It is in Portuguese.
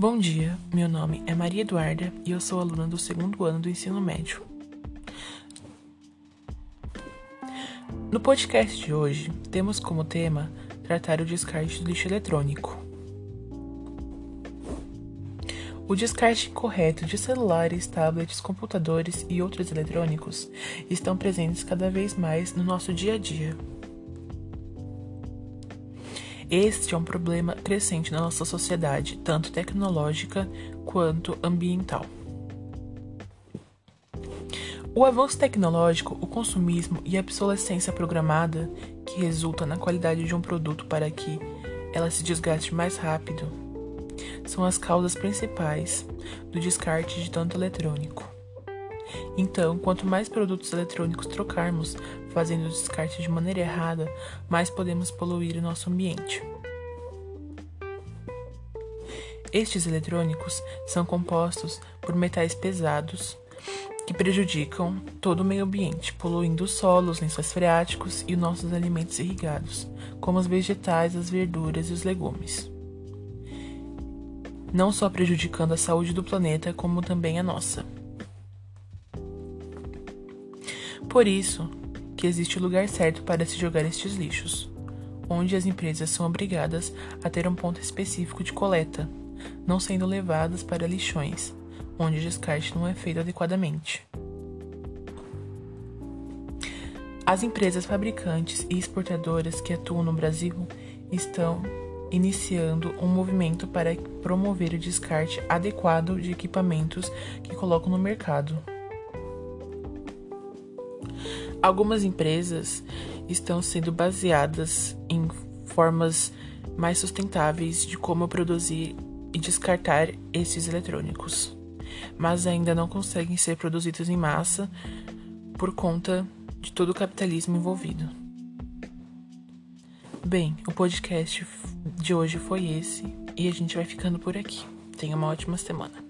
Bom dia, meu nome é Maria Eduarda e eu sou aluna do segundo ano do ensino médio. No podcast de hoje, temos como tema tratar o descarte do lixo eletrônico. O descarte incorreto de celulares, tablets, computadores e outros eletrônicos estão presentes cada vez mais no nosso dia a dia. Este é um problema crescente na nossa sociedade, tanto tecnológica quanto ambiental. O avanço tecnológico, o consumismo e a obsolescência programada, que resulta na qualidade de um produto para que ela se desgaste mais rápido, são as causas principais do descarte de tanto eletrônico. Então, quanto mais produtos eletrônicos trocarmos, fazendo o descarte de maneira errada, mais podemos poluir o nosso ambiente. Estes eletrônicos são compostos por metais pesados que prejudicam todo o meio ambiente, poluindo os solos, lençóis freáticos e os nossos alimentos irrigados, como os vegetais, as verduras e os legumes. Não só prejudicando a saúde do planeta, como também a nossa. Por isso que existe o lugar certo para se jogar estes lixos, onde as empresas são obrigadas a ter um ponto específico de coleta, não sendo levadas para lixões, onde o descarte não é feito adequadamente. As empresas fabricantes e exportadoras que atuam no Brasil estão iniciando um movimento para promover o descarte adequado de equipamentos que colocam no mercado. Algumas empresas estão sendo baseadas em formas mais sustentáveis de como produzir e descartar esses eletrônicos, mas ainda não conseguem ser produzidos em massa por conta de todo o capitalismo envolvido. Bem, o podcast de hoje foi esse e a gente vai ficando por aqui. Tenha uma ótima semana.